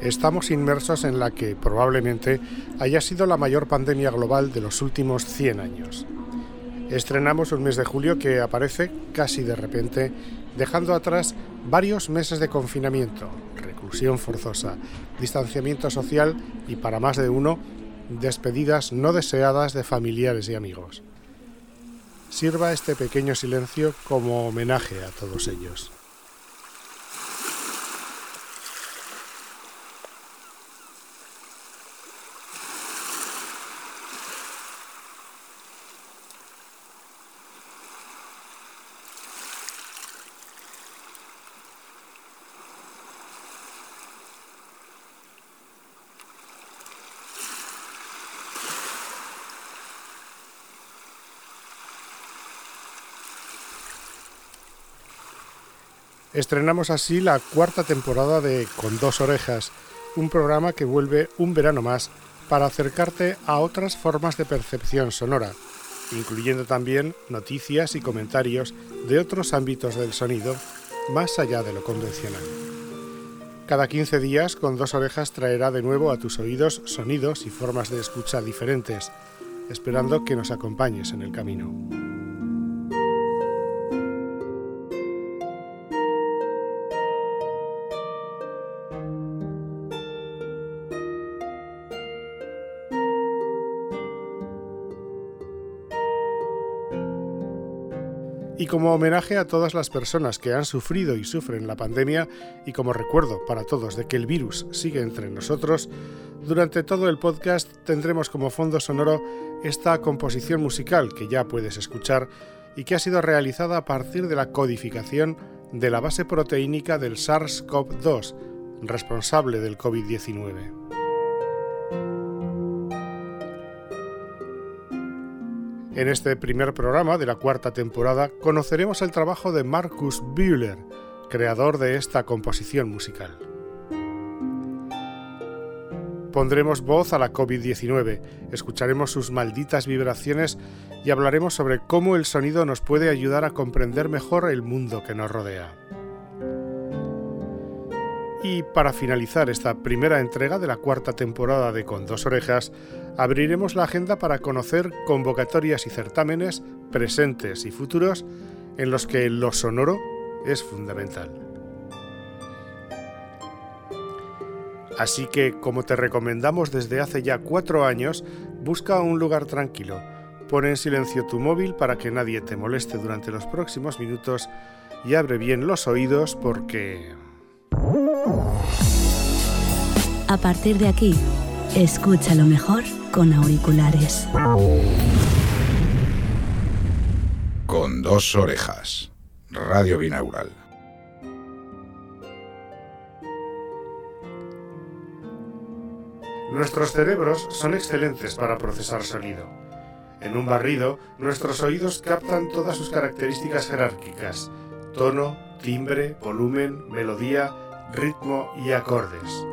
estamos inmersos en la que probablemente haya sido la mayor pandemia global de los últimos 100 años. Estrenamos un mes de julio que aparece casi de repente, dejando atrás varios meses de confinamiento, reclusión forzosa, distanciamiento social y para más de uno, despedidas no deseadas de familiares y amigos. Sirva este pequeño silencio como homenaje a todos ellos. Estrenamos así la cuarta temporada de Con dos orejas, un programa que vuelve un verano más para acercarte a otras formas de percepción sonora, incluyendo también noticias y comentarios de otros ámbitos del sonido, más allá de lo convencional. Cada 15 días, con dos orejas traerá de nuevo a tus oídos sonidos y formas de escucha diferentes, esperando que nos acompañes en el camino. Como homenaje a todas las personas que han sufrido y sufren la pandemia y como recuerdo para todos de que el virus sigue entre nosotros, durante todo el podcast tendremos como fondo sonoro esta composición musical que ya puedes escuchar y que ha sido realizada a partir de la codificación de la base proteínica del SARS-CoV-2, responsable del COVID-19. En este primer programa de la cuarta temporada conoceremos el trabajo de Marcus Bühler, creador de esta composición musical. Pondremos voz a la COVID-19, escucharemos sus malditas vibraciones y hablaremos sobre cómo el sonido nos puede ayudar a comprender mejor el mundo que nos rodea. Y para finalizar esta primera entrega de la cuarta temporada de Con dos orejas, abriremos la agenda para conocer convocatorias y certámenes presentes y futuros en los que lo sonoro es fundamental. Así que, como te recomendamos desde hace ya cuatro años, busca un lugar tranquilo, pon en silencio tu móvil para que nadie te moleste durante los próximos minutos y abre bien los oídos porque... A partir de aquí, escucha lo mejor con auriculares. Con dos orejas. Radio binaural. Nuestros cerebros son excelentes para procesar sonido. En un barrido, nuestros oídos captan todas sus características jerárquicas, tono, timbre, volumen, melodía, ritmo y acordes.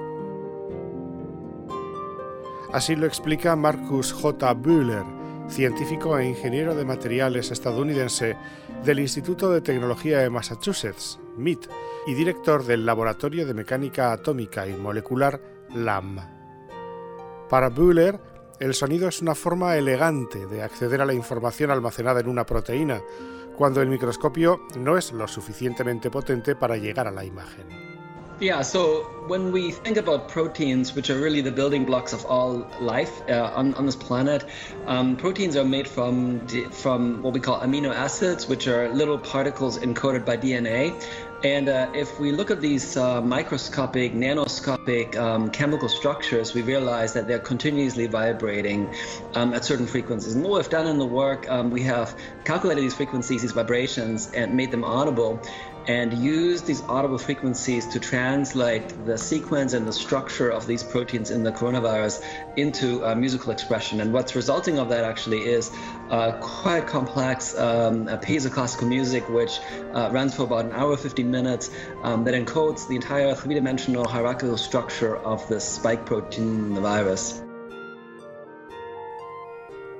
Así lo explica Marcus J. Bühler, científico e ingeniero de materiales estadounidense del Instituto de Tecnología de Massachusetts, MIT, y director del Laboratorio de Mecánica Atómica y Molecular, LAM. Para Bühler, el sonido es una forma elegante de acceder a la información almacenada en una proteína, cuando el microscopio no es lo suficientemente potente para llegar a la imagen. Yeah, so when we think about proteins, which are really the building blocks of all life uh, on, on this planet, um, proteins are made from from what we call amino acids, which are little particles encoded by DNA. And uh, if we look at these uh, microscopic, nanoscopic um, chemical structures, we realize that they're continuously vibrating um, at certain frequencies. And what we've done in the work, um, we have calculated these frequencies, these vibrations, and made them audible and use these audible frequencies to translate the sequence and the structure of these proteins in the coronavirus into uh, musical expression. And what's resulting of that actually is uh, quite complex um, a piece of classical music which uh, runs for about an hour 15 minutes um, that encodes the entire three-dimensional hierarchical structure of the spike protein in the virus.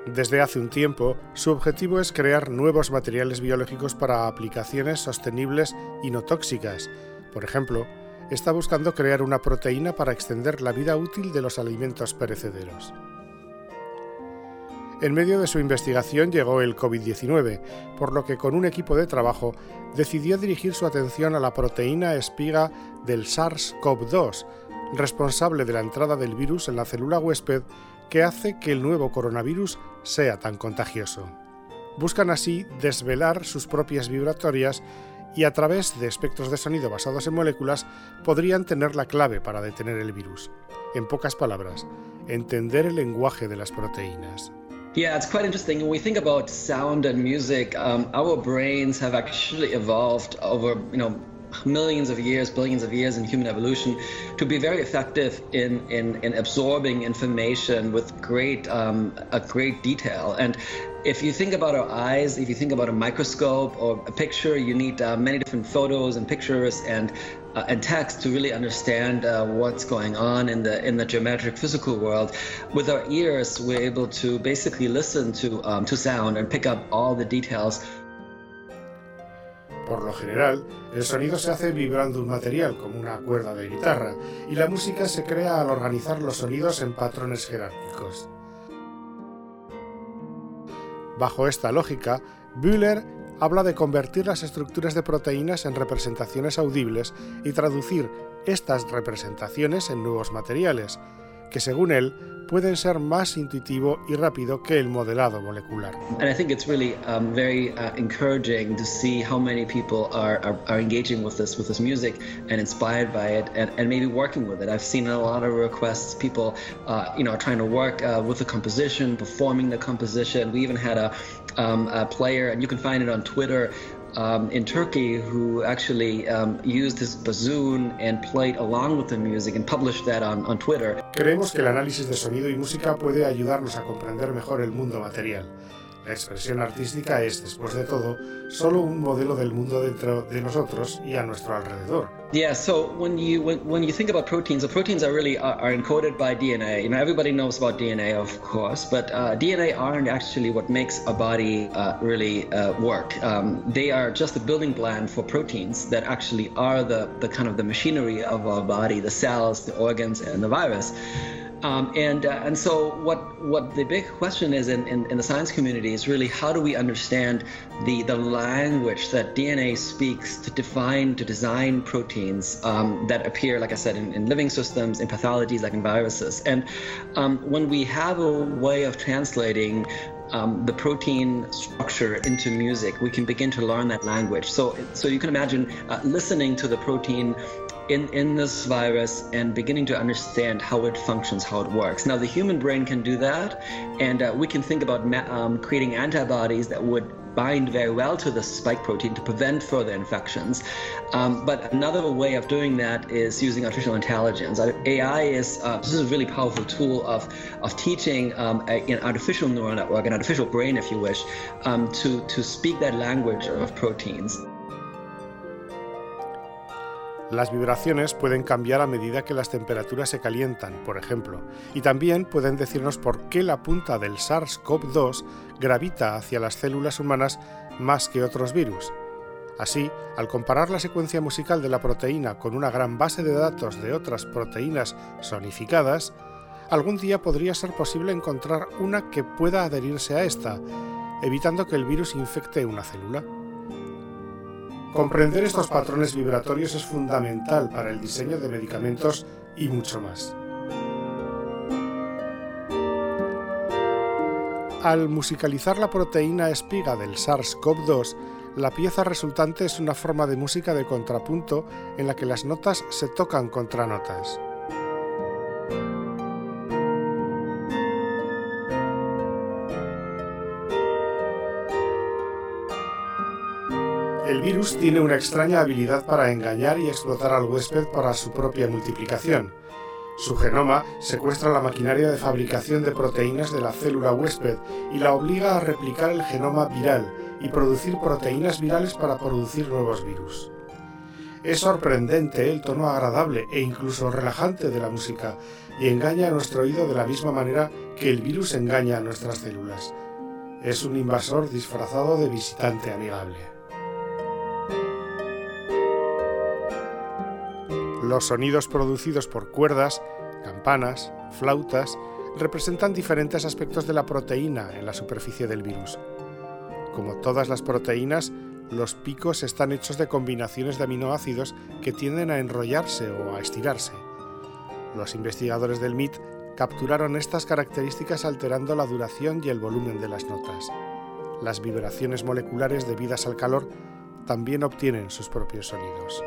Desde hace un tiempo, su objetivo es crear nuevos materiales biológicos para aplicaciones sostenibles y no tóxicas, por ejemplo, está buscando crear una proteína para extender la vida útil de los alimentos perecederos. En medio de su investigación llegó el COVID-19, por lo que con un equipo de trabajo decidió dirigir su atención a la proteína espiga del SARS-CoV-2, responsable de la entrada del virus en la célula huésped que hace que el nuevo coronavirus sea tan contagioso. Buscan así desvelar sus propias vibratorias y a través de espectros de sonido basados en moléculas podrían tener la clave para detener el virus. En pocas palabras, entender el lenguaje de las proteínas. Yeah, it's quite interesting. When we think about sound and music, um, our brains have actually evolved over, you know, millions of years, billions of years in human evolution to be very effective in, in, in absorbing information with great, um, a great detail. And if you think about our eyes, if you think about a microscope or a picture, you need uh, many different photos and pictures and uh, and text to really understand uh, what's going on in the in the geometric physical world. With our ears, we're able to basically listen to um, to sound and pick up all the details. Por lo general, el sonido se hace vibrando un material, como una cuerda de guitarra, y la música se crea al organizar los sonidos en patrones jerárquicos. Bajo esta lógica, Bühler habla de convertir las estructuras de proteínas en representaciones audibles y traducir estas representaciones en nuevos materiales, que según él pueden ser más intuitivo y rápido que el modelado molecular. And I think it's really um, very uh, encouraging to see how many people are, are, engaging with this with this music and inspired by it and, and maybe working with it. I've seen a lot of requests. People, uh, you know, are trying to work uh, with the composition, performing the composition. We even had a, um, a player, and you can find it on Twitter um, in Turkey who actually um, used his bassoon and played along with the music and published that on, on Twitter. Creemos que el análisis de sonido y música puede ayudarnos a comprender mejor el mundo material. La expresión artística es, después de todo, solo un modelo del mundo dentro de nosotros y a nuestro alrededor. Yeah, so when you when, when you think about proteins, the proteins are really are, are encoded by DNA. You know, everybody knows about DNA, of course, but uh, DNA aren't actually what makes a body uh, really uh, work. Um, they are just a building plan for proteins that actually are the the kind of the machinery of our body, the cells, the organs, and the virus. Um, and uh, and so what what the big question is in, in, in, the science community is really how do we understand the the language that DNA speaks to define to design proteins um, that appear like I said in, in, living systems in pathologies like in viruses and um, when we have a way of translating um, the protein structure into music, we can begin to learn that language. So, so you can imagine uh, listening to the protein in, in this virus and beginning to understand how it functions, how it works. Now, the human brain can do that, and uh, we can think about um, creating antibodies that would bind very well to the spike protein to prevent further infections. Um, but another way of doing that is using artificial intelligence. AI is uh, this is a really powerful tool of of teaching um, a, an artificial neural network, an artificial brain, if you wish, um, to to speak that language of proteins. Las vibraciones pueden cambiar a medida que las temperaturas se calientan, por ejemplo, y también pueden decirnos por qué la punta del SARS-CoV-2 gravita hacia las células humanas más que otros virus. Así, al comparar la secuencia musical de la proteína con una gran base de datos de otras proteínas sonificadas, algún día podría ser posible encontrar una que pueda adherirse a esta, evitando que el virus infecte una célula. Comprender estos patrones vibratorios es fundamental para el diseño de medicamentos y mucho más. Al musicalizar la proteína espiga del SARS-CoV-2, la pieza resultante es una forma de música de contrapunto en la que las notas se tocan contra notas. El virus tiene una extraña habilidad para engañar y explotar al huésped para su propia multiplicación. Su genoma secuestra la maquinaria de fabricación de proteínas de la célula huésped y la obliga a replicar el genoma viral y producir proteínas virales para producir nuevos virus. Es sorprendente el tono agradable e incluso relajante de la música y engaña a nuestro oído de la misma manera que el virus engaña a nuestras células. Es un invasor disfrazado de visitante amigable. Los sonidos producidos por cuerdas, campanas, flautas, representan diferentes aspectos de la proteína en la superficie del virus. Como todas las proteínas, los picos están hechos de combinaciones de aminoácidos que tienden a enrollarse o a estirarse. Los investigadores del MIT capturaron estas características alterando la duración y el volumen de las notas. Las vibraciones moleculares debidas al calor también obtienen sus propios sonidos.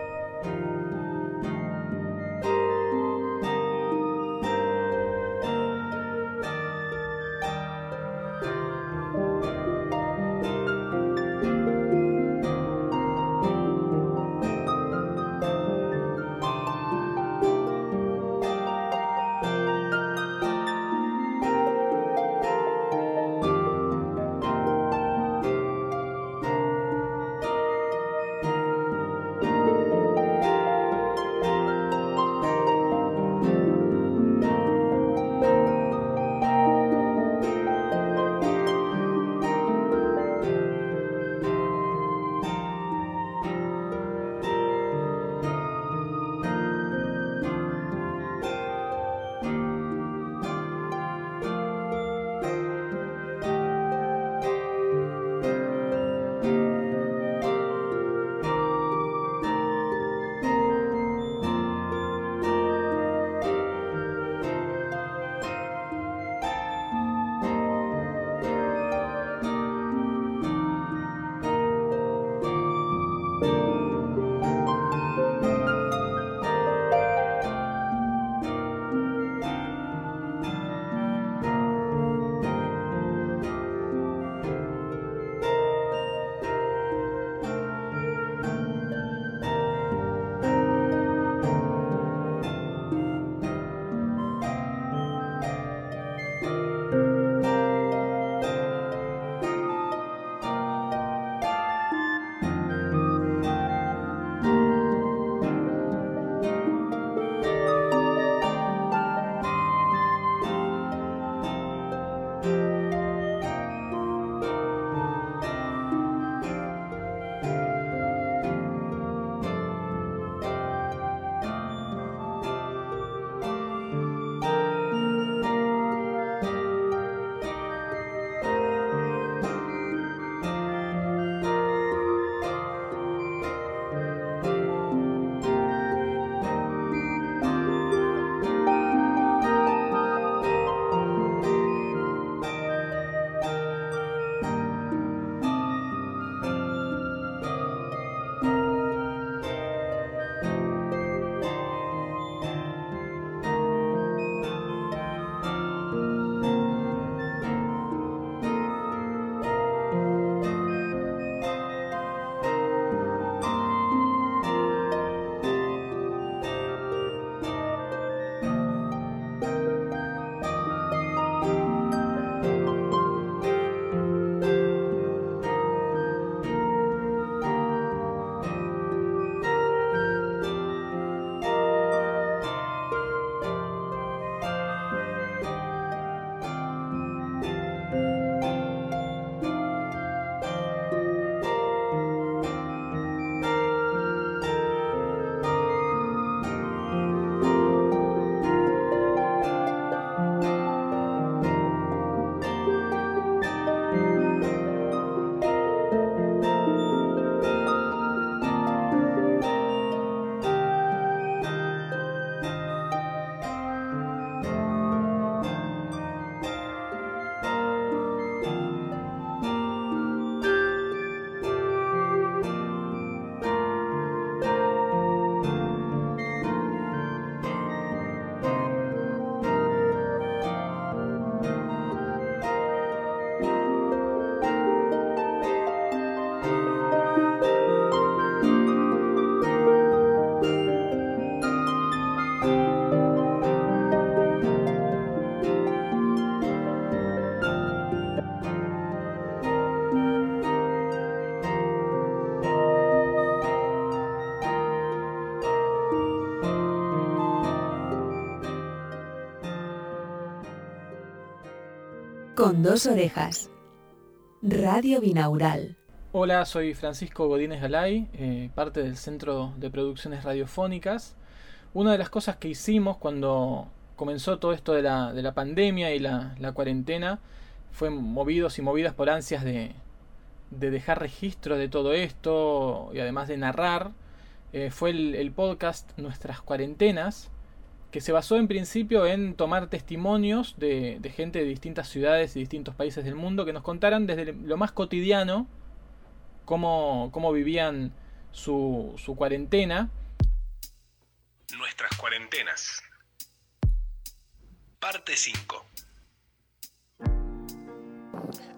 Con dos orejas. Radio Binaural. Hola, soy Francisco Godínez Galay, eh, parte del Centro de Producciones Radiofónicas. una de las cosas que hicimos cuando comenzó todo esto de la, de la pandemia y la, cuarentena fue movidos y movidas por ansias de, de, dejar registro de todo esto y además de narrar. Eh, fue el, podcast Nuestras Cuarentenas, que se basó en principio en tomar testimonios de, de, gente de distintas ciudades y distintos países del mundo que nos contaran desde lo más cotidiano cómo, cómo vivían su, su cuarentena. Nuestras cuarentenas. Parte 5.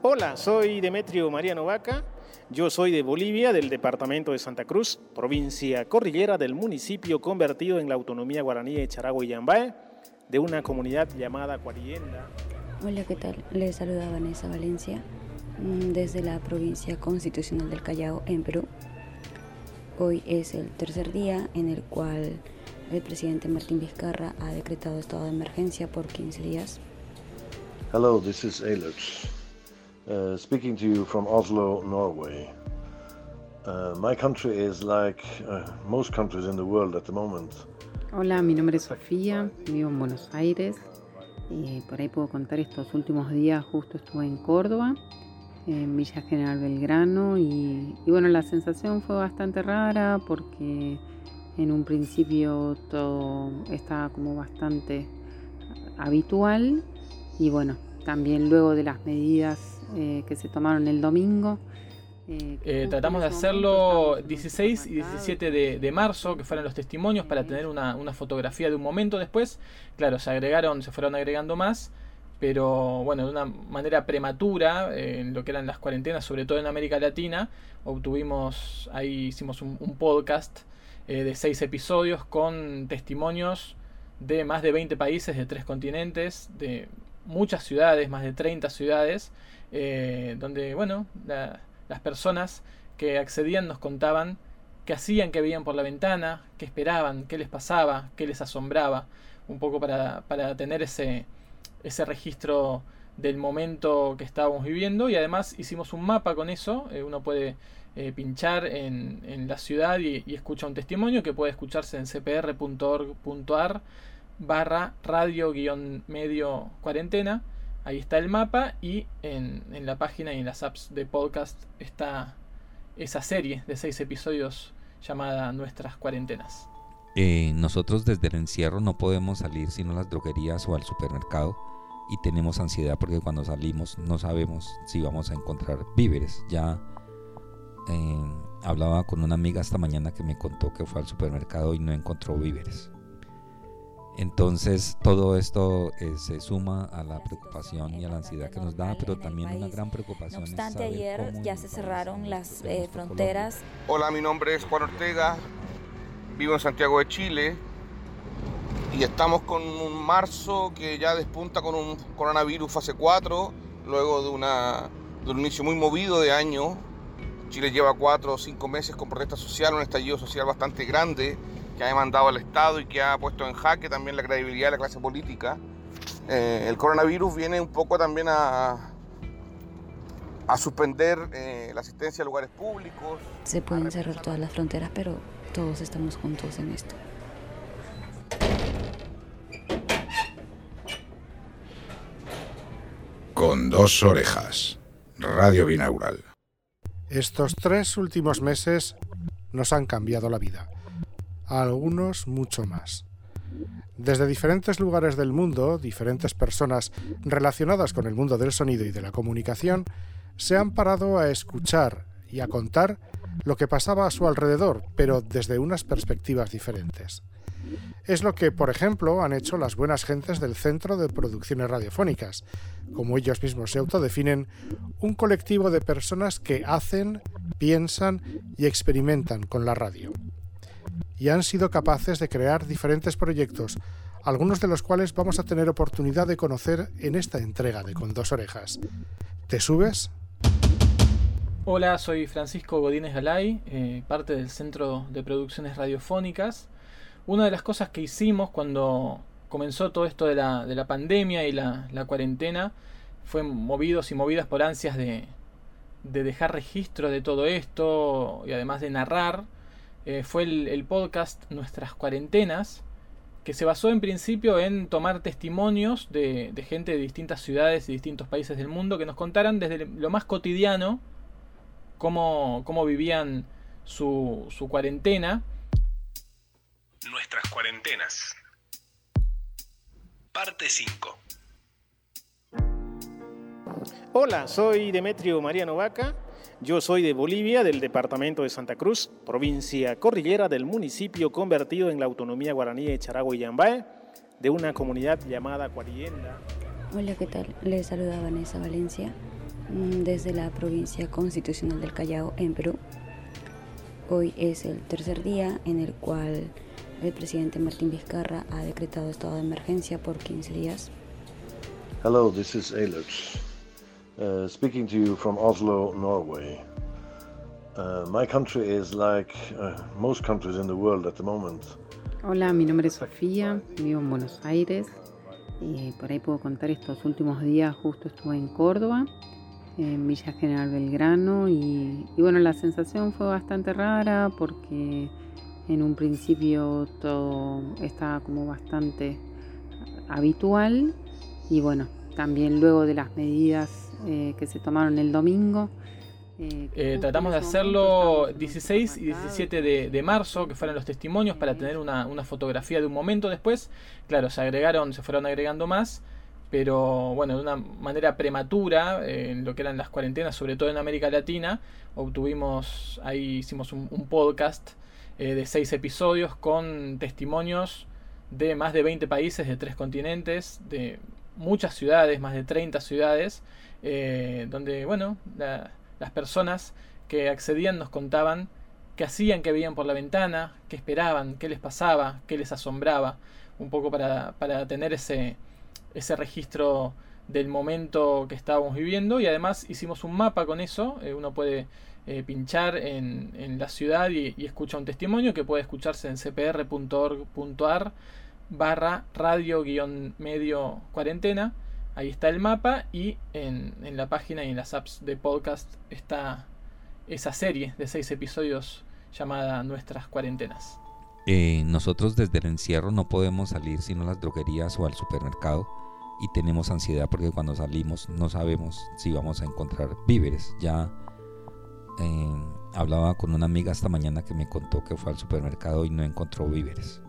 Hola, soy Demetrio Mariano Vaca. Yo soy de Bolivia, del departamento de Santa Cruz, provincia cordillera del municipio convertido en la autonomía guaraní de Charagua y Yambae, de una comunidad llamada Cuarienda. Hola, ¿qué tal? Les saluda Vanessa Valencia mm, desde la provincia constitucional del Callao, en Perú. Hoy es el tercer día en el cual el presidente Martín Vizcarra ha decretado estado de emergencia por 15 días. Hello, this is Eilert. Uh, speaking to you from Oslo, Norway. Uh, my country is like uh, most countries in the world at the moment. Hola, mi nombre es Sofía, vivo en Buenos Aires. Y por ahí puedo contar estos últimos días, justo estuve en Córdoba, en Villa General Belgrano, y, y bueno, la sensación fue bastante rara porque en un principio todo estaba como bastante habitual y bueno, también luego de las medidas eh, que se tomaron el domingo. Eh, eh, tratamos de hacerlo 16 y 17 de, de, marzo, que fueron los testimonios, para tener una, una, fotografía de un momento después. Claro, se agregaron, se fueron agregando más, pero bueno, de una manera prematura, eh, en lo que eran las cuarentenas, sobre todo en América Latina, obtuvimos, ahí hicimos un, un podcast eh, de 6 episodios con testimonios de más de 20 países, de 3 continentes, de muchas ciudades, más de 30 ciudades, eh, donde, bueno, la, las personas que accedían nos contaban qué hacían, qué veían por la ventana, qué esperaban, qué les pasaba, qué les asombraba, un poco para, para tener ese, ese registro del momento que estábamos viviendo. Y además hicimos un mapa con eso, eh, uno puede eh, pinchar en, en, la ciudad y, y, escucha un testimonio que puede escucharse en cpr.org.ar barra radio guion medio cuarentena ahí está el mapa y en, en, la página y en las apps de podcast está esa serie de seis episodios llamada Nuestras Cuarentenas. Eh, nosotros desde el encierro no podemos salir sino a las droguerías o al supermercado y tenemos ansiedad porque cuando salimos no sabemos si vamos a encontrar víveres. Ya eh, hablaba con una amiga esta mañana que me contó que fue al supermercado y no encontró víveres. Entonces todo esto eh, se suma a la preocupación y a la ansiedad que nos da, pero también una gran preocupación. No obstante, ayer ya se cerraron las eh, fronteras. Hola, mi nombre es Juan Ortega, vivo en Santiago de Chile y estamos con un marzo que ya despunta con un coronavirus fase 4, luego de, una, de un inicio muy movido de año. Chile lleva cuatro o cinco meses con protesta social, un estallido social bastante grande que ha demandado al Estado y que ha puesto en jaque también la credibilidad de la clase política. Eh, el coronavirus viene un poco también a, a suspender eh, la asistencia a lugares públicos. Se pueden cerrar todas las fronteras, pero todos estamos juntos en esto. Con dos orejas. Radio Binaural. Estos tres últimos meses nos han cambiado la vida a algunos mucho más. Desde diferentes lugares del mundo, diferentes personas relacionadas con el mundo del sonido y de la comunicación se han parado a escuchar y a contar lo que pasaba a su alrededor, pero desde unas perspectivas diferentes. Es lo que, por ejemplo, han hecho las buenas gentes del Centro de Producciones Radiofónicas, como ellos mismos se autodefinen, un colectivo de personas que hacen, piensan y experimentan con la radio y han sido capaces de crear diferentes proyectos, algunos de los cuales vamos a tener oportunidad de conocer en esta entrega de Con dos orejas. ¿Te subes? Hola, soy Francisco Godínez Galay, eh, parte del Centro de Producciones Radiofónicas. Una de las cosas que hicimos cuando comenzó todo esto de la, de la pandemia y la, la, cuarentena fue movidos y movidas por ansias de, de dejar registro de todo esto y además de narrar eh, fue el, el, podcast Nuestras Cuarentenas, que se basó en principio en tomar testimonios de, gente de distintas ciudades y distintos países del mundo que nos contaran desde lo más cotidiano cómo, cómo vivían su, su cuarentena. Nuestras cuarentenas. Parte 5. Hola, soy Demetrio Mariano Vaca. Yo soy de Bolivia, del departamento de Santa Cruz, provincia cordillera del municipio convertido en la autonomía guaraní de Charagua y Yambae, de una comunidad llamada Cuarienda. Hola, ¿qué tal? Les saluda Vanessa Valencia mm, desde la provincia constitucional del Callao, en Perú. Hoy es el tercer día en el cual el presidente Martín Vizcarra ha decretado estado de emergencia por 15 días. Hello, this is Eilert. Uh, speaking to you from Oslo, Norway. Uh, my country is like uh, most countries in the world at the moment. Hola, mi nombre es Sofía, vivo en Buenos Aires. y por ahí puedo contar estos últimos días, justo estuve en Córdoba, en Villa General Belgrano, y, y bueno, la sensación fue bastante rara porque en un principio todo estaba como bastante habitual y bueno, también luego de las medidas eh, que se tomaron el domingo. Eh, eh, tratamos de hacerlo 16 y 17 de, marzo, que fueron los testimonios, para tener una, fotografía de un momento después. Claro, se agregaron, se fueron agregando más, pero bueno, de una manera prematura, en lo que eran las cuarentenas, sobre todo en América Latina, obtuvimos, ahí hicimos un, podcast de seis episodios con testimonios de más de 20 países, de tres continentes, de muchas ciudades, más de 30 ciudades, eh, donde, bueno, las personas que accedían nos contaban qué hacían, qué veían por la ventana, qué esperaban, qué les pasaba, qué les asombraba, un poco para, para tener ese, ese registro del momento que estábamos viviendo. Y además hicimos un mapa con eso, eh, uno puede eh, pinchar en, en, la ciudad y, y, escucha un testimonio que puede escucharse en cpr.org.ar barra radio-medio cuarentena. Ahí está el mapa y en, la página y en las apps de podcast está esa serie de seis episodios llamada Nuestras cuarentenas. Eh, nosotros desde el encierro no podemos salir sino a las droguerías o al supermercado y tenemos ansiedad porque cuando salimos no sabemos si vamos a encontrar víveres. Ya eh, hablaba con una amiga esta mañana que me contó que fue al supermercado y no encontró víveres.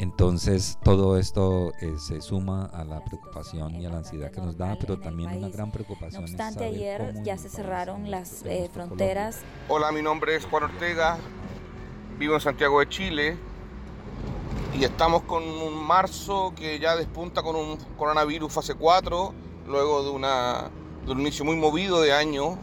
Entonces todo esto eh, se suma a la preocupación y a la ansiedad que nos da, pero también una gran preocupación. No obstante, ayer ya se cerraron las eh, fronteras. Hola, mi nombre es Juan Ortega, vivo en Santiago de Chile y estamos con un marzo que ya despunta con un coronavirus fase 4, luego de, una, de un inicio muy movido de año.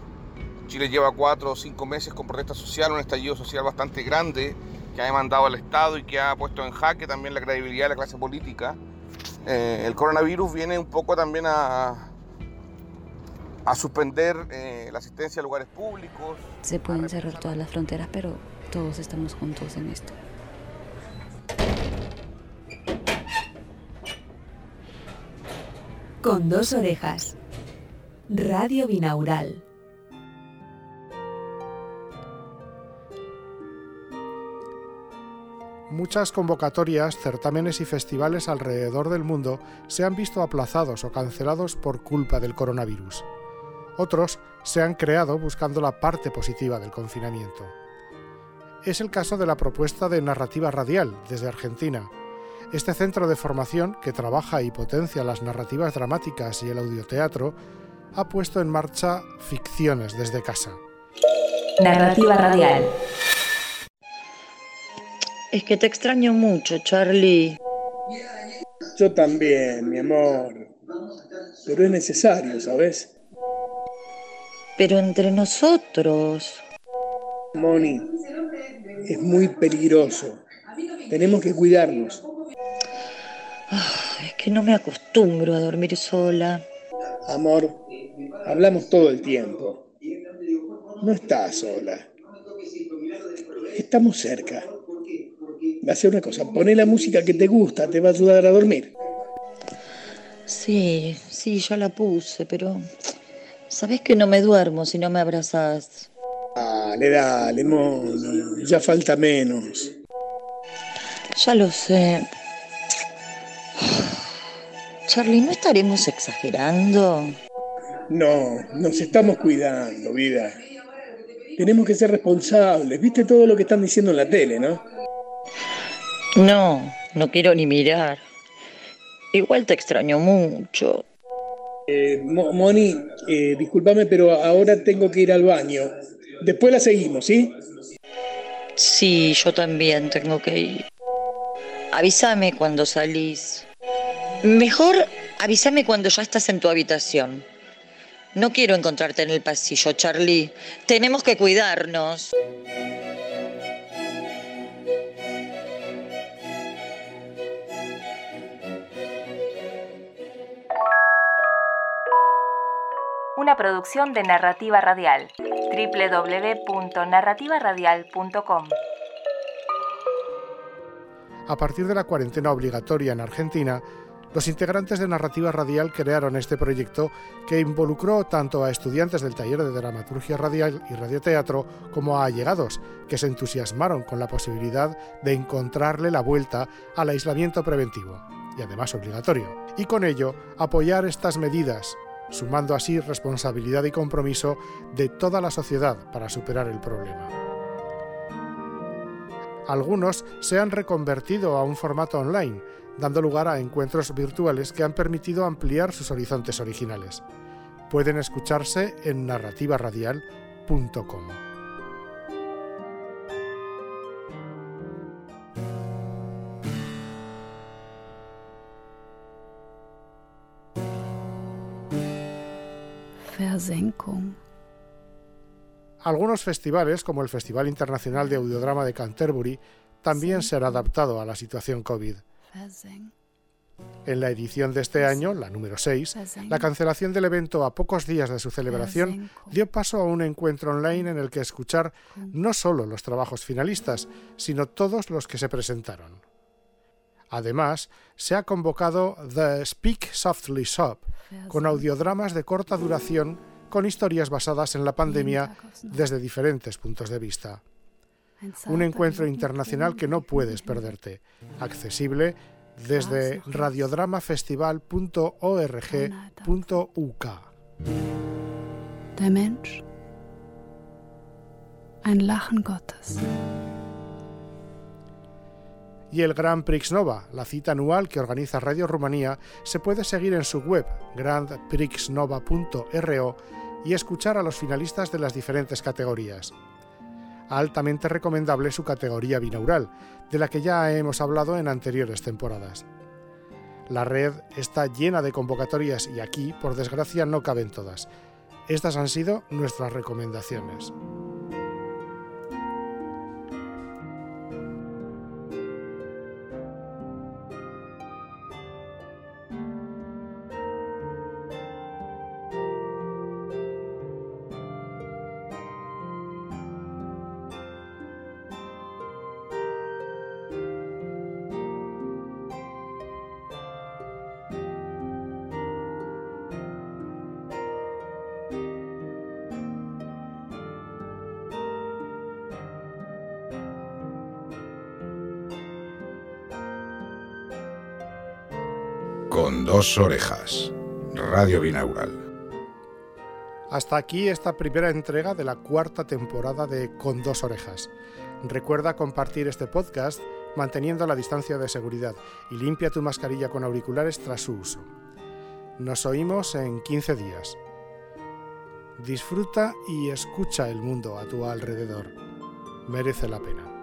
Chile lleva cuatro o cinco meses con protesta social, un estallido social bastante grande que ha demandado al Estado y que ha puesto en jaque también la credibilidad de la clase política. Eh, el coronavirus viene un poco también a, a suspender eh, la asistencia a lugares públicos. Se pueden cerrar todas las fronteras, pero todos estamos juntos en esto. Con dos orejas. Radio Binaural. Muchas convocatorias, certámenes y festivales alrededor del mundo se han visto aplazados o cancelados por culpa del coronavirus. Otros se han creado buscando la parte positiva del confinamiento. Es el caso de la propuesta de Narrativa Radial desde Argentina. Este centro de formación, que trabaja y potencia las narrativas dramáticas y el audioteatro, ha puesto en marcha ficciones desde casa. Narrativa Radial. Es que te extraño mucho, Charlie. Yo también, mi amor. Pero es necesario, ¿sabes? Pero entre nosotros. Moni, es muy peligroso. Tenemos que cuidarnos. es que no me acostumbro a dormir sola. Amor, hablamos todo el tiempo. No estás sola. Estamos cerca hacer una cosa, poné la música que te gusta, te va a ayudar a dormir. Sí, sí, ya la puse, pero sabes que no me duermo si no me abrazas. Dale, dale, mono, ya falta menos. Ya lo sé. Charlie, ¿no estaremos exagerando? No, nos estamos cuidando, vida. Tenemos que ser responsables. ¿Viste todo lo que están diciendo en la tele, no? No, no quiero ni mirar. Igual te extraño mucho. Eh, Moni, eh, discúlpame, pero ahora tengo que ir al baño. Después la seguimos, ¿sí? Sí, yo también tengo que ir. Avísame cuando salís. Mejor avísame cuando ya estás en tu habitación. No quiero encontrarte en el pasillo, Charlie. Tenemos que cuidarnos. Una producción de Narrativa Radial. www.narrativaradial.com A partir de la cuarentena obligatoria en Argentina, los integrantes de Narrativa Radial crearon este proyecto que involucró tanto a estudiantes del taller de dramaturgia radial y radioteatro como a allegados que se entusiasmaron con la posibilidad de encontrarle la vuelta al aislamiento preventivo y además obligatorio, y con ello apoyar estas medidas sumando así responsabilidad y compromiso de toda la sociedad para superar el problema. Algunos se han reconvertido a un formato online, dando lugar a encuentros virtuales que han permitido ampliar sus horizontes originales. Pueden escucharse en narrativaradial.com. Versenkung. Algunos festivales, como el Festival Internacional de Audiodrama de Canterbury, también se han adaptado a la situación COVID. En la edición de este año, la número 6, la cancelación del evento a pocos días de su celebración dio paso a un encuentro online en el que escuchar no solo los trabajos finalistas, sino todos los que se presentaron. Además, se ha convocado The Speak Softly Shop, con audiodramas de corta duración con historias basadas en la pandemia desde diferentes puntos de vista. Un encuentro internacional que no puedes perderte, accesible desde radiodramafestival.org.uk. Der Mensch. Ein Lachen Gottes. Y el Grand Prix Nova, la cita anual que organiza Radio Rumanía, se puede seguir en su web grandprixnova.ro y escuchar a los finalistas de las diferentes categorías. Altamente recomendable su categoría binaural, de la que ya hemos hablado en anteriores temporadas. La red está llena de convocatorias y aquí, por desgracia, no caben todas. Estas han sido nuestras recomendaciones. Dos orejas. Radio Binaural. Hasta aquí esta primera entrega de la cuarta temporada de Con dos orejas. Recuerda compartir este podcast manteniendo la distancia de seguridad y limpia tu mascarilla con auriculares tras su uso. Nos oímos en 15 días. Disfruta y escucha el mundo a tu alrededor. Merece la pena.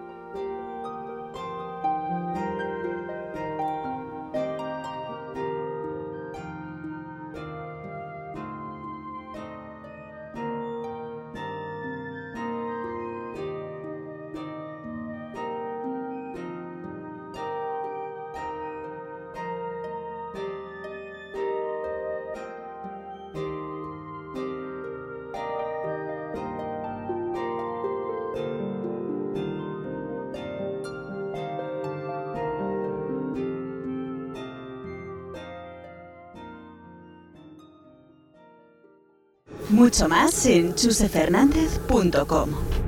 Mucho más en chusefernandez.com.